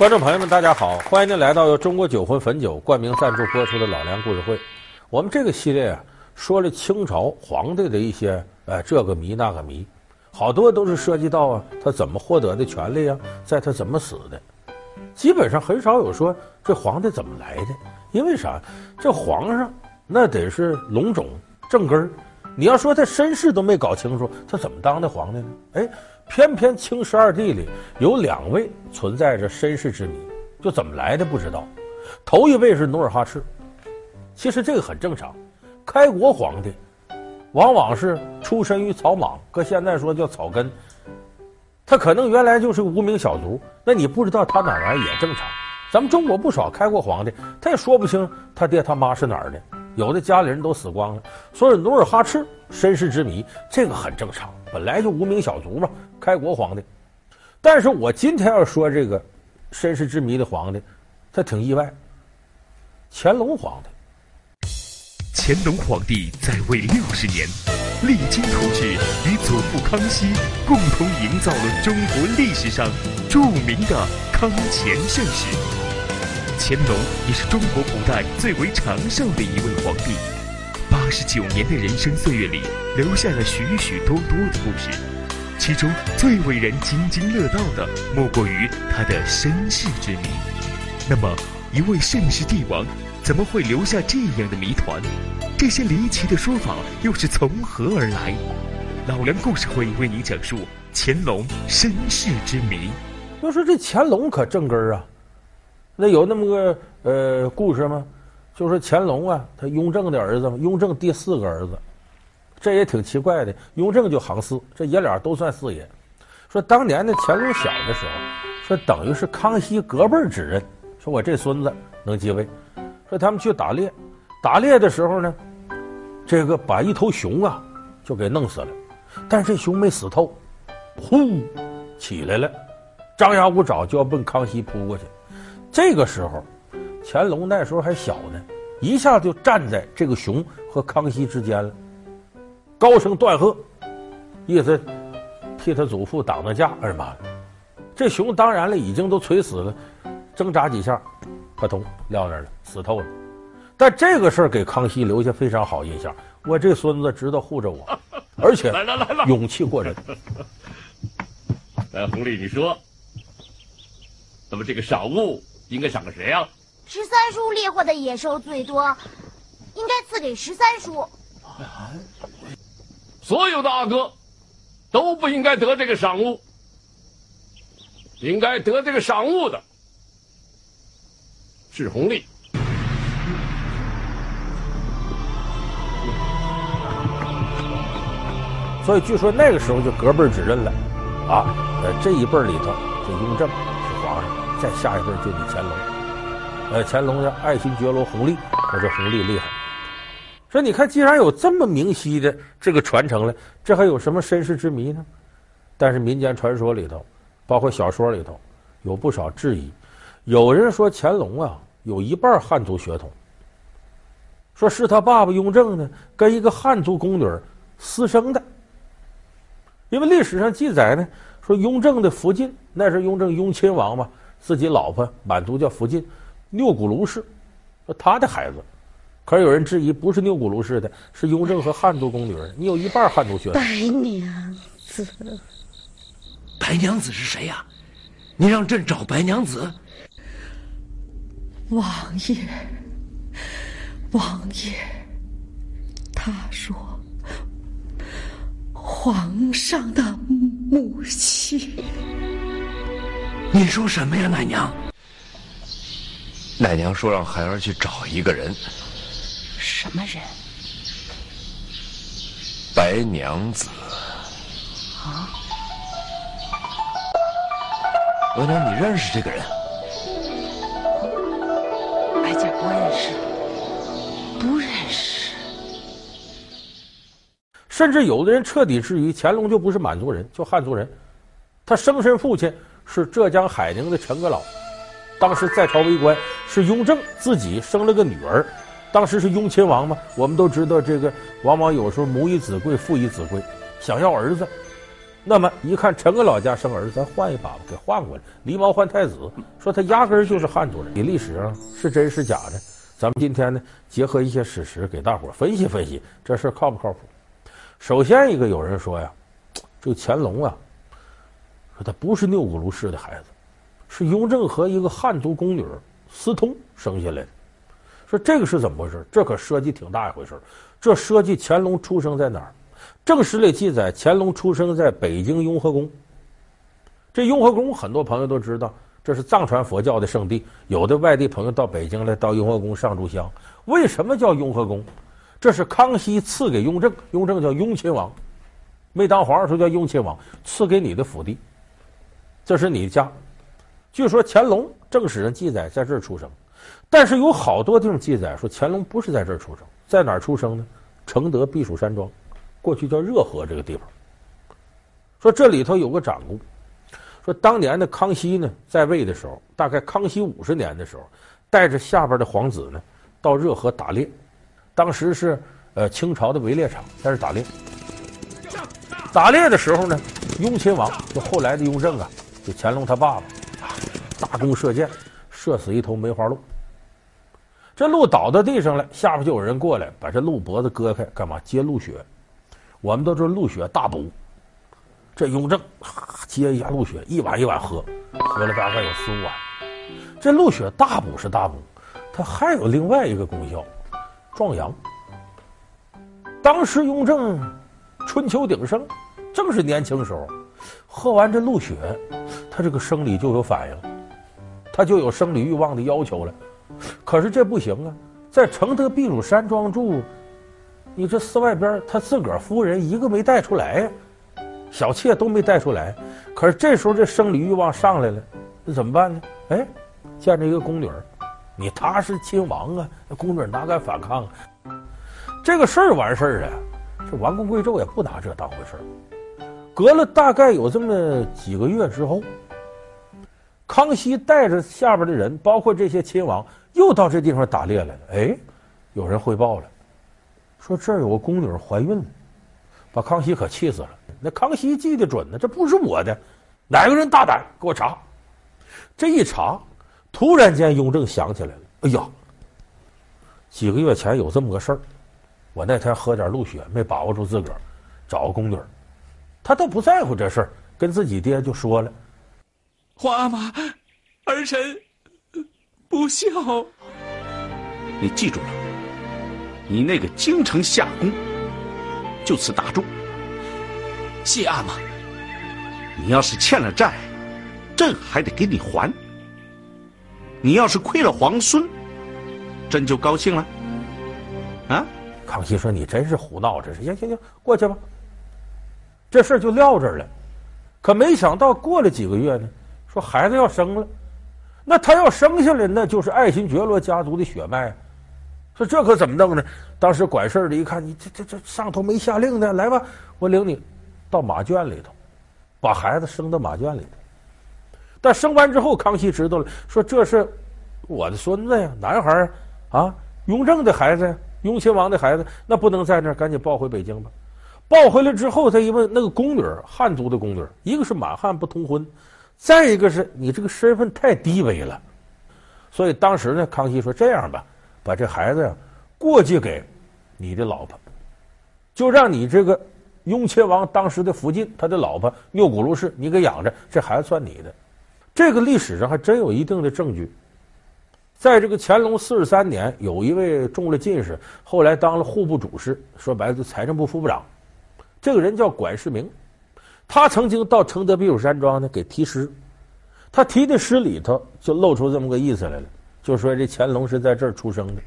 观众朋友们，大家好！欢迎您来到由中国酒魂汾酒冠名赞助播出的《老梁故事会》。我们这个系列啊，说了清朝皇帝的一些呃这个谜那个谜，好多都是涉及到啊他怎么获得的权利啊，在他怎么死的。基本上很少有说这皇帝怎么来的，因为啥？这皇上那得是龙种正根儿，你要说他身世都没搞清楚，他怎么当的皇帝呢？哎。偏偏清十二帝里有两位存在着身世之谜，就怎么来的不知道。头一位是努尔哈赤，其实这个很正常。开国皇帝往往是出身于草莽，搁现在说叫草根。他可能原来就是无名小卒，那你不知道他哪来也正常。咱们中国不少开国皇帝，他也说不清他爹他妈是哪儿的，有的家里人都死光了。所以努尔哈赤身世之谜，这个很正常。本来就无名小卒嘛，开国皇帝。但是我今天要说这个身世之谜的皇帝，他挺意外。乾隆皇帝，乾隆皇帝在位六十年，励精图治，与祖父康熙共同营造了中国历史上著名的康乾盛世。乾隆也是中国古代最为长寿的一位皇帝。八十九年的人生岁月里，留下了许许多多的故事，其中最为人津津乐道的，莫过于他的身世之谜。那么，一位盛世帝王，怎么会留下这样的谜团？这些离奇的说法又是从何而来？老梁故事会为您讲述乾隆身世之谜。要说这乾隆可正根儿啊，那有那么个呃故事吗？就说乾隆啊，他雍正的儿子，雍正第四个儿子，这也挺奇怪的。雍正就行四，这爷俩都算四爷。说当年的乾隆小的时候，说等于是康熙隔辈儿指认，说我这孙子能继位。说他们去打猎，打猎的时候呢，这个把一头熊啊就给弄死了，但是这熊没死透，呼起来了，张牙舞爪就要奔康熙扑过去。这个时候。乾隆那时候还小呢，一下就站在这个熊和康熙之间了，高声断喝，意思替他祖父挡挡架。哎呀妈，这熊当然了，已经都垂死了，挣扎几下，扑通撂那儿了，死透了。但这个事儿给康熙留下非常好印象，我这孙子知道护着我，而且来了来了，勇气过人。来，弘历，你说，怎么这个赏物应该赏给谁呀？十三叔猎获的野兽最多，应该赐给十三叔。所有的阿哥都不应该得这个赏物，应该得这个赏物的是弘历。所以据说那个时候就隔辈指认了，啊，呃，这一辈里头，就雍正是皇上，再下一辈就你乾隆。呃，乾隆的爱新觉罗弘历，我说弘历厉害。说你看，既然有这么明晰的这个传承了，这还有什么身世之谜呢？但是民间传说里头，包括小说里头，有不少质疑。有人说乾隆啊，有一半汉族血统，说是他爸爸雍正呢，跟一个汉族宫女私生的。因为历史上记载呢，说雍正的福晋，那是雍正雍亲王嘛，自己老婆满族叫福晋。钮钴卢氏，说他的孩子，可是有人质疑，不是钮钴卢氏的，是雍正和汉族宫女儿。你有一半汉族血统。白娘子，白娘子是谁呀、啊？你让朕找白娘子。王爷，王爷，他说，皇上的母亲。你说什么呀，奶娘？奶娘说：“让孩儿去找一个人。什么人？白娘子。啊？额娘，你认识这个人？白家不认识，不认识。甚至有的人彻底质疑，乾隆就不是满族人，就汉族人。他生身父亲是浙江海宁的陈阁老。”当时在朝为官，是雍正自己生了个女儿，当时是雍亲王嘛。我们都知道，这个往往有时候母以子贵，父以子贵，想要儿子，那么一看陈阁老家生儿子，咱换一把吧，给换过来，狸猫换太子，说他压根儿就是汉族人。历史上是真是假的？咱们今天呢，结合一些史实，给大伙分析分析，这事靠不靠谱？首先一个，有人说呀，这个乾隆啊，说他不是钮韴禄氏的孩子，是雍正和一个汉族宫女私通生下来的。说这个是怎么回事？这可涉及挺大一回事。这涉及乾隆出生在哪儿？正史里记载，乾隆出生在北京雍和宫。这雍和宫很多朋友都知道，这是藏传佛教的圣地。有的外地朋友到北京来，到雍和宫上炷香。为什么叫雍和宫？这是康熙赐给雍正，雍正叫雍亲王，没当皇上时候叫雍亲王，赐给你的府邸，这是你的家。据说乾隆正史上记载在这儿出生，但是有好多地方记载说乾隆不是在这儿出生，在哪儿出生呢？承德避暑山庄。过去叫热河这个地方，说这里头有个掌故，说当年的康熙呢在位的时候，大概康熙五十年的时候，带着下边的皇子呢到热河打猎，当时是呃清朝的围猎场，在这打猎。打猎的时候呢，雍亲王就后来的雍正啊，就乾隆他爸爸啊，大弓射箭，射死一头梅花鹿。这鹿倒到地上了，下边就有人过来把这鹿脖子割开，干嘛接鹿血。我们都知道鹿血大补，这雍正接一下鹿血，一碗一碗喝，喝了大概有四五碗。这鹿血大补是大补，它还有另外一个功效，壮阳。当时雍正春秋鼎盛，正是年轻时候，喝完这鹿血，他这个生理就有反应，他就有生理欲望的要求了。可是这不行啊，在承德避暑山庄住。你这寺外边，他自个儿夫人一个没带出来呀，小妾都没带出来。可是这时候这生理欲望上来了，那怎么办呢？哎，见着一个宫女儿，你他是亲王啊，那宫女哪敢反抗啊？这个事儿完事儿啊，这王公贵胄也不拿这当回事儿。隔了大概有这么几个月之后，康熙带着下边的人，包括这些亲王，又到这地方打猎来了。哎，有人汇报了。说这儿有个宫女怀孕了，把康熙可气死了。那康熙记得准呢，这不是我的，哪个人大胆给我查？这一查，突然间雍正想起来了，哎呀，几个月前有这么个事儿，我那天喝点鹿血没把握住自个儿，找个宫女，他倒不在乎这事儿，跟自己爹就说了：“皇阿玛，儿臣不孝。”你记住了。你那个京城下宫，就此打住。谢阿玛，你要是欠了债，朕还得给你还。你要是亏了皇孙，朕就高兴了。啊！康熙说：“你真是胡闹，这是行行行，过去吧。”这事儿就撂这儿了。可没想到过了几个月呢，说孩子要生了，那他要生下来，那就是爱新觉罗家族的血脉。说这可怎么弄呢？当时管事的一看，你这这这上头没下令呢，来吧，我领你到马圈里头，把孩子生到马圈里头。但生完之后，康熙知道了，说这是我的孙子呀，男孩啊，雍正的孩子，雍亲王的孩子，那不能在那儿，赶紧抱回北京吧。抱回来之后，他一问，那个宫女，汉族的宫女，一个是满汉不通婚，再一个是你这个身份太低微了，所以当时呢，康熙说这样吧。把这孩子呀过继给你的老婆，就让你这个雍亲王当时的福晋他的老婆钮钴禄氏你给养着，这孩子算你的。这个历史上还真有一定的证据。在这个乾隆四十三年，有一位中了进士，后来当了户部主事，说白了就财政部副部长，这个人叫管世明，他曾经到承德避暑山庄呢给题诗，他题的诗里头就露出这么个意思来了。就说这乾隆是在这儿出生的。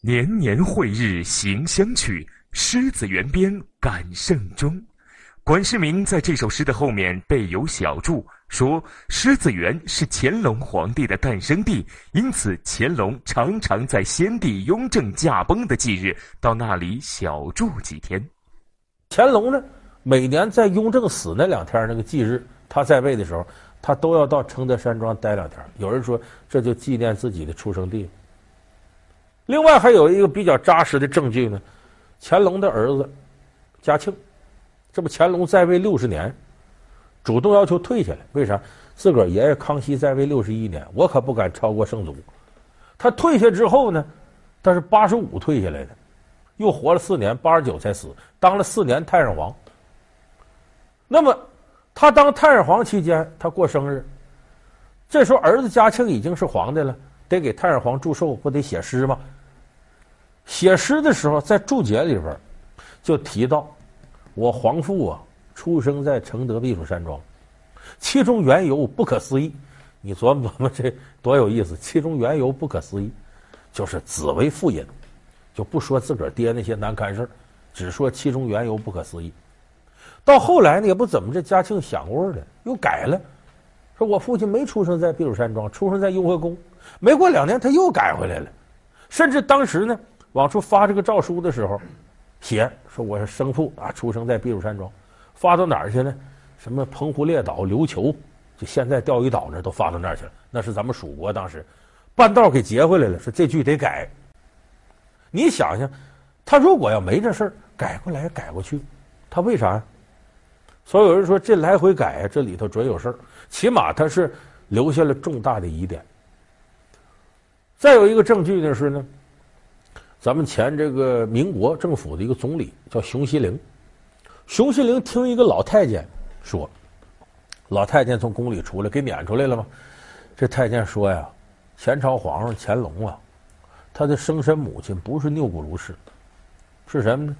年年会日行乡去，狮子园边感圣终。管世明在这首诗的后面备有小注，说狮子园是乾隆皇帝的诞生地，因此乾隆常常在先帝雍正驾崩的忌日到那里小住几天。乾隆呢，每年在雍正死那两天那个忌日，他在位的时候。他都要到承德山庄待两天。有人说，这就纪念自己的出生地。另外还有一个比较扎实的证据呢，乾隆的儿子嘉庆，这不乾隆在位六十年，主动要求退下来。为啥？自个儿爷爷康熙在位六十一年，我可不敢超过圣祖。他退下之后呢，他是八十五退下来的，又活了四年，八十九才死，当了四年太上皇。那么他当太上皇期间，他过生日，这时候儿子嘉庆已经是皇帝了，得给太上皇祝寿，不得写诗吗？写诗的时候，在注解里边就提到，我皇父啊，出生在承德避暑山庄，其中缘由不可思议。你琢磨琢磨，这多有意思！其中缘由不可思议，就是子为父隐，就不说自个儿爹那些难堪事儿，只说其中缘由不可思议。到后来呢，也不怎么这嘉庆想味儿了，又改了，说我父亲没出生在避暑山庄，出生在雍和宫。没过两年，他又改回来了，甚至当时呢。往出发这个诏书的时候，写说我是生父啊，出生在避暑山庄，发到哪儿去呢？什么澎湖列岛、琉球，就现在钓鱼岛那都发到那儿去了。那是咱们蜀国当时，半道给截回来了，说这句得改。你想想，他如果要没这事儿，改过来改过去，他为啥呀？所以有人说这来回改，这里头准有事儿，起码他是留下了重大的疑点。再有一个证据呢是呢。咱们前这个民国政府的一个总理叫熊希龄，熊希龄听一个老太监说，老太监从宫里出来给撵出来了吗？这太监说呀，前朝皇上乾隆啊，他的生身母亲不是钮钴卢氏，是什么呢？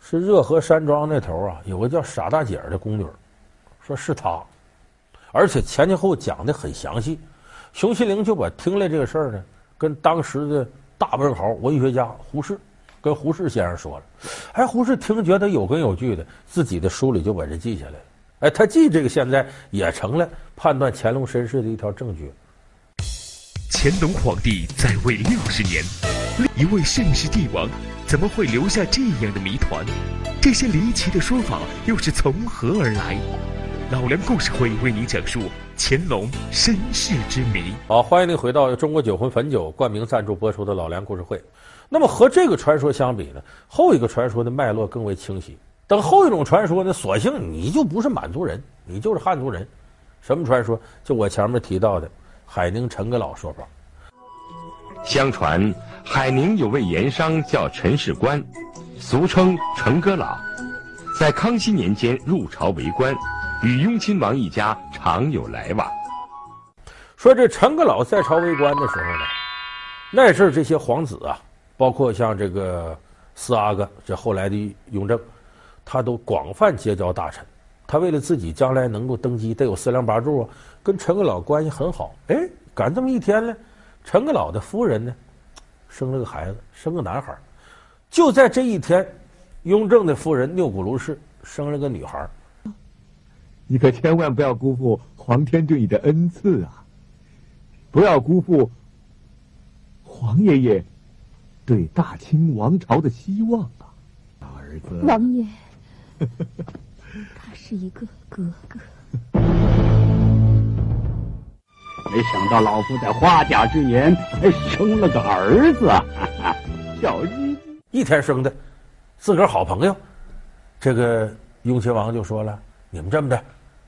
是热河山庄那头啊，有个叫傻大姐的宫女，说是她，而且前前后讲的很详细。熊希龄就把听来这个事儿呢，跟当时的。大文豪、文学家胡适跟胡适先生说了，哎，胡适听觉得有根有据的，自己的书里就把这记下来了。哎，他记这个现在也成了判断乾隆身世的一条证据。乾隆皇帝在位六十年，一位盛世帝王怎么会留下这样的谜团？这些离奇的说法又是从何而来？老梁故事会为您讲述乾隆身世之谜。好，欢迎您回到由中国酒魂汾酒冠名赞助播出的老梁故事会。那么和这个传说相比呢，后一个传说的脉络更为清晰。等后一种传说呢，索性你就不是满族人，你就是汉族人。什么传说？就我前面提到的海宁陈阁老说法。相传海宁有位盐商叫陈世官，俗称陈阁老，在康熙年间入朝为官。与雍亲王一家常有来往。说这陈阁老在朝为官的时候呢，那阵儿这些皇子啊，包括像这个四阿哥，这后来的雍正，他都广泛结交大臣。他为了自己将来能够登基，得有四梁八柱啊，跟陈阁老关系很好。哎，赶这么一天呢，陈阁老的夫人呢，生了个孩子，生个男孩。就在这一天，雍正的夫人钮钴卢氏生了个女孩。你可千万不要辜负皇天对你的恩赐啊！不要辜负皇爷爷对大清王朝的希望啊！儿子，王爷，他是一个格格。没想到老夫在花甲之年还生了个儿子，小鸡一天生的，自个儿好朋友。这个雍亲王就说了：“你们这么的。”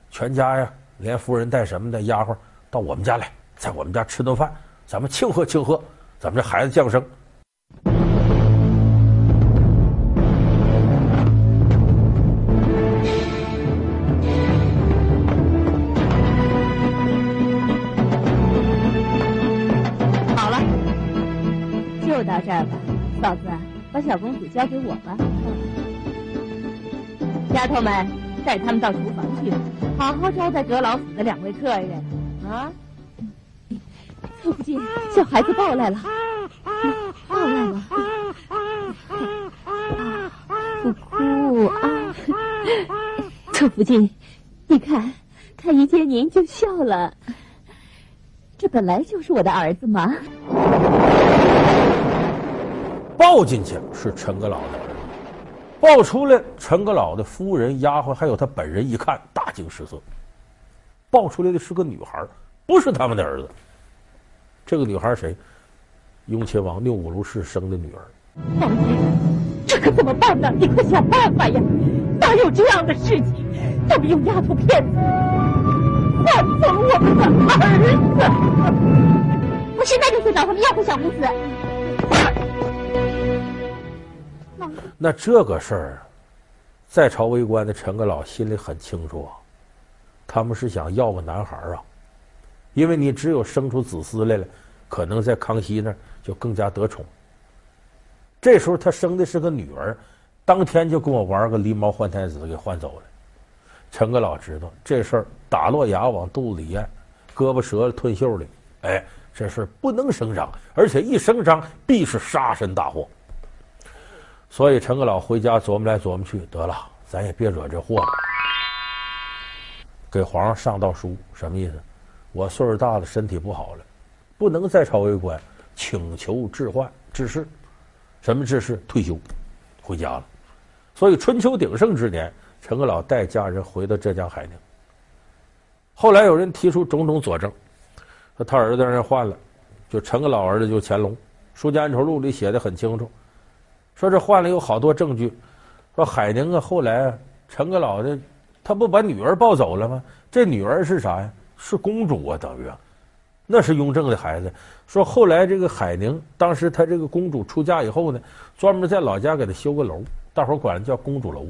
全家呀，连夫人带什么的丫鬟到我们家来，在我们家吃顿饭，咱们庆贺庆贺，咱们这孩子降生。小公主交给我吧。丫头们，带他们到厨房去。好好招待阁老府的两位客人啊！凑不进，小孩子抱来了，抱来了，不哭啊！凑福晋，你看，他一见您就笑了，这本来就是我的儿子嘛。抱进去是陈阁老的儿子，抱出来陈阁老的夫人、丫鬟还有他本人一看。大惊失色，抱出来的是个女孩，不是他们的儿子。这个女孩谁？雍亲王钮鈷卢氏生的女儿。王爷，这可怎么办呢？你快想办法呀！哪有这样的事情？怎么用丫头片子换走我们的儿子？我现在就去找他们要回小公子。那这个事儿，在朝为官的陈阁老心里很清楚啊，他们是想要个男孩啊，因为你只有生出子嗣来了，可能在康熙那儿就更加得宠。这时候他生的是个女儿，当天就跟我玩个狸猫换太子，给换走了。陈阁老知道这事儿打落牙往肚子里咽，胳膊折了吞袖里，哎，这事儿不能声张，而且一声张必是杀身大祸。所以陈阁老回家琢磨来琢磨去，得了，咱也别惹这祸了。给皇上上道书，什么意思？我岁数大了，身体不好了，不能再朝为官，请求置换致仕。什么致仕？退休，回家了。所以春秋鼎盛之年，陈阁老带家人回到浙江海宁。后来有人提出种种佐证，说他儿子让人换了，就陈阁老儿子就乾隆，《书家恩仇录》里写的很清楚。说这换了有好多证据，说海宁啊，后来陈阁老的他不把女儿抱走了吗？这女儿是啥呀？是公主啊，等于啊，那是雍正的孩子。说后来这个海宁，当时他这个公主出嫁以后呢，专门在老家给她修个楼，大伙管叫公主楼。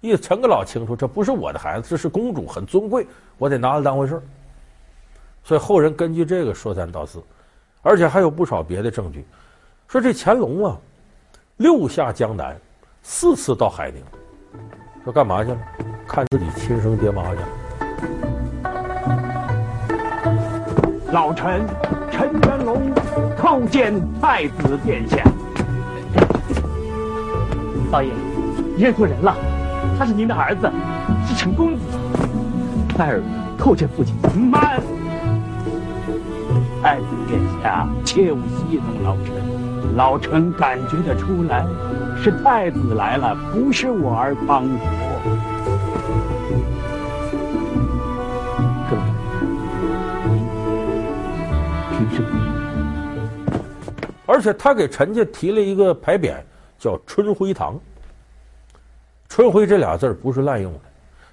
意思陈阁老清楚，这不是我的孩子，这是公主，很尊贵，我得拿她当回事。所以后人根据这个说三道四，而且还有不少别的证据，说这乾隆啊。六下江南，四次到海宁，说干嘛去了？看自己亲生爹妈去了。老臣陈元龙叩见太子殿下。老爷，认错人了，他是您的儿子，是陈公子。爱儿叩见父亲。慢，太子殿下切勿戏弄老臣。老臣感觉得出来，是太子来了，不是我儿帮主。而且他给陈家提了一个牌匾，叫“春晖堂”。春晖这俩字不是滥用的，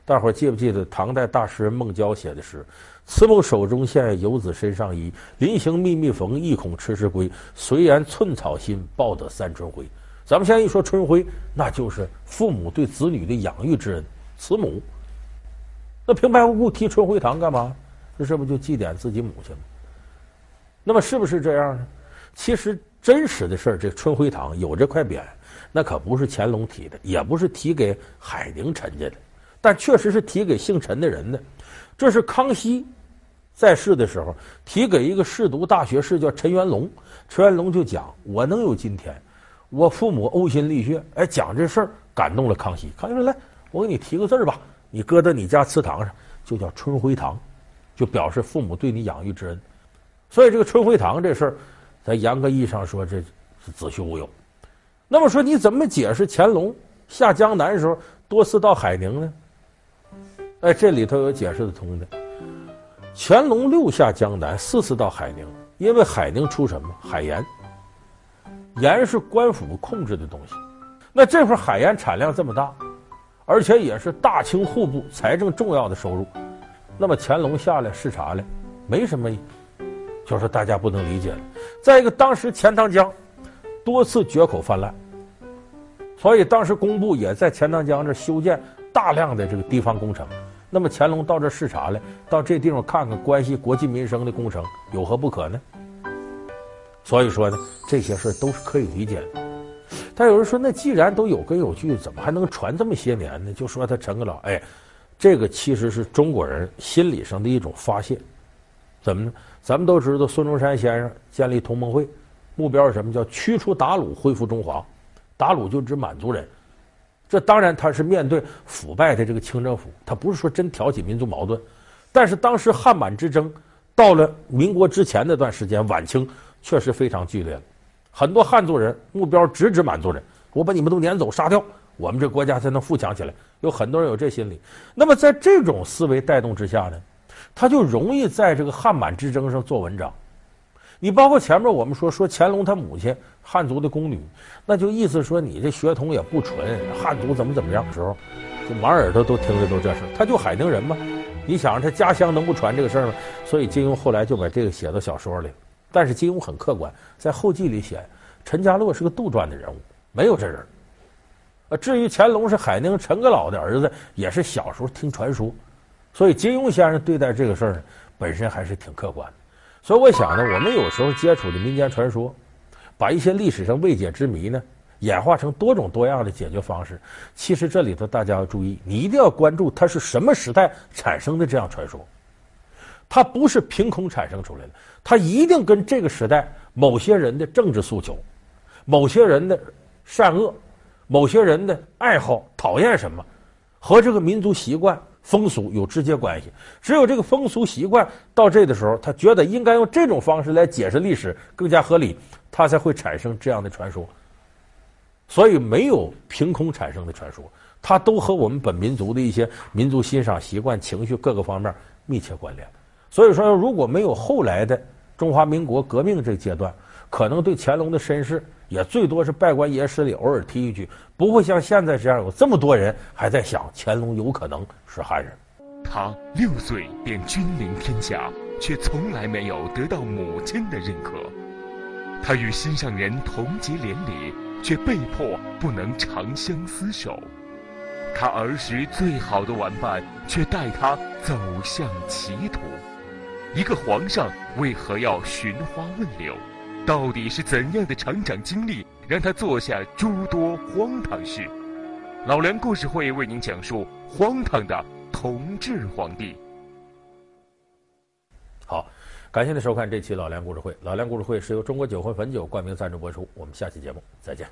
大伙记不记得唐代大诗人孟郊写的诗？慈母手中线，游子身上衣。临行密密缝，意恐迟迟归。随言寸草心，报得三春晖。咱们现在一说春晖，那就是父母对子女的养育之恩，慈母。那平白无故提春晖堂干嘛？这是不就祭奠自己母亲吗？那么是不是这样呢？其实真实的事儿，这春晖堂有这块匾，那可不是乾隆提的，也不是提给海宁陈家的，但确实是提给姓陈的人的。这是康熙。在世的时候，提给一个仕读大学士叫陈元龙，陈元龙就讲：“我能有今天，我父母呕心沥血。”哎，讲这事儿感动了康熙。康熙说：“来，我给你提个字儿吧，你搁到你家祠堂上，就叫春晖堂，就表示父母对你养育之恩。”所以这个春晖堂这事儿，在严格意义上说，这是子虚乌有。那么说，你怎么解释乾隆下江南的时候多次到海宁呢？哎，这里头有解释得通的。乾隆六下江南，四次到海宁，因为海宁出什么海盐，盐是官府控制的东西。那这块海盐产量这么大，而且也是大清户部财政重要的收入。那么乾隆下来视察来，没什么，就是大家不能理解了。再一个，当时钱塘江多次决口泛滥，所以当时工部也在钱塘江这修建大量的这个堤防工程。那么乾隆到这视察来，到这地方看看关系国计民生的工程有何不可呢？所以说呢，这些事都是可以理解的。但有人说，那既然都有根有据，怎么还能传这么些年呢？就说他陈阁老，哎，这个其实是中国人心理上的一种发泄。怎么呢？咱们都知道孙中山先生建立同盟会，目标是什么？叫驱除鞑虏，恢复中华。鞑虏就指满族人。这当然，他是面对腐败的这个清政府，他不是说真挑起民族矛盾。但是当时汉满之争到了民国之前那段时间，晚清确实非常剧烈了。很多汉族人目标直指满族人，我把你们都撵走杀掉，我们这国家才能富强起来。有很多人有这心理。那么在这种思维带动之下呢，他就容易在这个汉满之争上做文章。你包括前面我们说说乾隆他母亲汉族的宫女，那就意思说你这血统也不纯，汉族怎么怎么样的时候，就满耳朵都听的都这事。他就海宁人嘛，你想他家乡能不传这个事儿吗？所以金庸后来就把这个写到小说里。但是金庸很客观，在后记里写，陈家洛是个杜撰的人物，没有这人。啊，至于乾隆是海宁陈阁老的儿子，也是小时候听传说。所以金庸先生对待这个事儿呢，本身还是挺客观的。所以我想呢，我们有时候接触的民间传说，把一些历史上未解之谜呢，演化成多种多样的解决方式。其实这里头大家要注意，你一定要关注它是什么时代产生的这样传说，它不是凭空产生出来的，它一定跟这个时代某些人的政治诉求、某些人的善恶、某些人的爱好、讨厌什么，和这个民族习惯。风俗有直接关系，只有这个风俗习惯到这的时候，他觉得应该用这种方式来解释历史更加合理，他才会产生这样的传说。所以没有凭空产生的传说，它都和我们本民族的一些民族欣赏习惯、情绪各个方面密切关联。所以说，如果没有后来的中华民国革命这个阶段，可能对乾隆的身世。也最多是拜官野史里偶尔提一句，不会像现在这样有这么多人还在想乾隆有可能是汉人。他六岁便君临天下，却从来没有得到母亲的认可。他与心上人同结连理，却被迫不能长相厮守。他儿时最好的玩伴，却带他走向歧途。一个皇上为何要寻花问柳？到底是怎样的成长经历，让他做下诸多荒唐事？老梁故事会为您讲述荒唐的同治皇帝。好，感谢您收看这期老梁故事会。老梁故事会是由中国酒魂汾酒冠名赞助播出。我们下期节目再见。